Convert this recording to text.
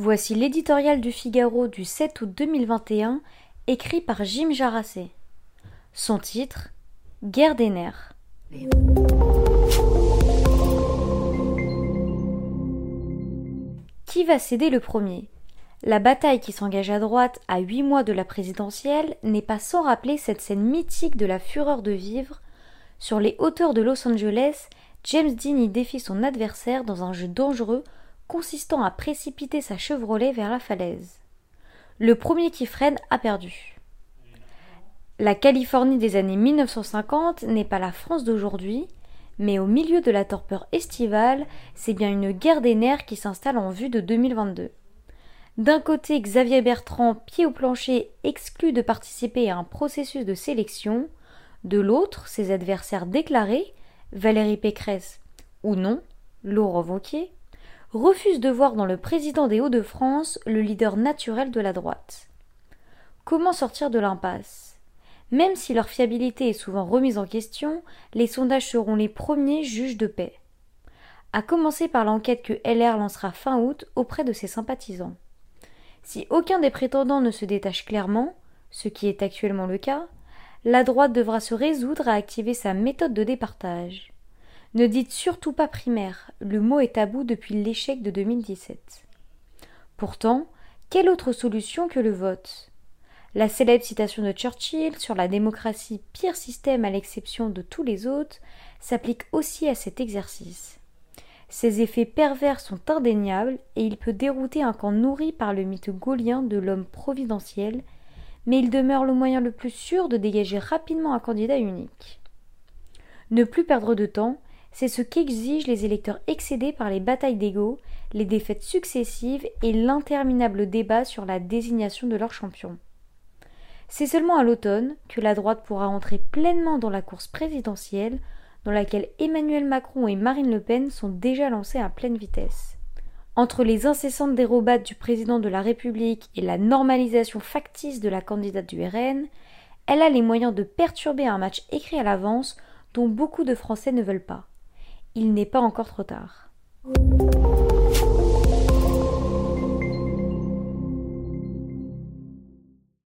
Voici l'éditorial du Figaro du 7 août 2021, écrit par Jim Jarassé. Son titre Guerre des nerfs. Qui va céder le premier? La bataille qui s'engage à droite à huit mois de la présidentielle n'est pas sans rappeler cette scène mythique de la fureur de vivre. Sur les hauteurs de Los Angeles, James Dean défie son adversaire dans un jeu dangereux consistant à précipiter sa Chevrolet vers la falaise. Le premier qui freine a perdu. La Californie des années 1950 n'est pas la France d'aujourd'hui, mais au milieu de la torpeur estivale, c'est bien une guerre des nerfs qui s'installe en vue de 2022. D'un côté, Xavier Bertrand, pied au plancher, exclu de participer à un processus de sélection. De l'autre, ses adversaires déclarés, Valérie Pécresse ou non, Laurent Wauquiez, refuse de voir dans le président des Hauts-de-France le leader naturel de la droite. Comment sortir de l'impasse? Même si leur fiabilité est souvent remise en question, les sondages seront les premiers juges de paix. À commencer par l'enquête que LR lancera fin août auprès de ses sympathisants. Si aucun des prétendants ne se détache clairement, ce qui est actuellement le cas, la droite devra se résoudre à activer sa méthode de départage. Ne dites surtout pas primaire, le mot est tabou depuis l'échec de 2017. Pourtant, quelle autre solution que le vote? La célèbre citation de Churchill sur la démocratie, pire système à l'exception de tous les autres, s'applique aussi à cet exercice. Ses effets pervers sont indéniables et il peut dérouter un camp nourri par le mythe gaulien de l'homme providentiel, mais il demeure le moyen le plus sûr de dégager rapidement un candidat unique. Ne plus perdre de temps, c'est ce qu'exigent les électeurs excédés par les batailles d'ego, les défaites successives et l'interminable débat sur la désignation de leur champion. C'est seulement à l'automne que la droite pourra entrer pleinement dans la course présidentielle, dans laquelle Emmanuel Macron et Marine Le Pen sont déjà lancés à pleine vitesse. Entre les incessantes dérobades du président de la République et la normalisation factice de la candidate du RN, elle a les moyens de perturber un match écrit à l'avance dont beaucoup de Français ne veulent pas il n'est pas encore trop tard.